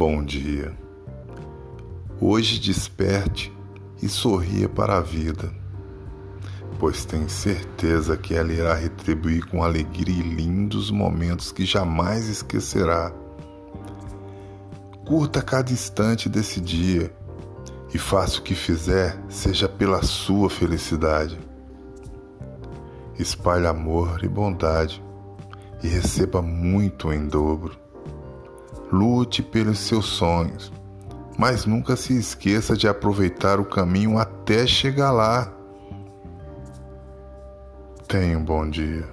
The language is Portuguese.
Bom dia. Hoje desperte e sorria para a vida, pois tem certeza que ela irá retribuir com alegria e lindos momentos que jamais esquecerá. Curta cada instante desse dia e faça o que fizer, seja pela sua felicidade. Espalhe amor e bondade e receba muito em dobro lute pelos seus sonhos, mas nunca se esqueça de aproveitar o caminho até chegar lá. Tenha um bom dia.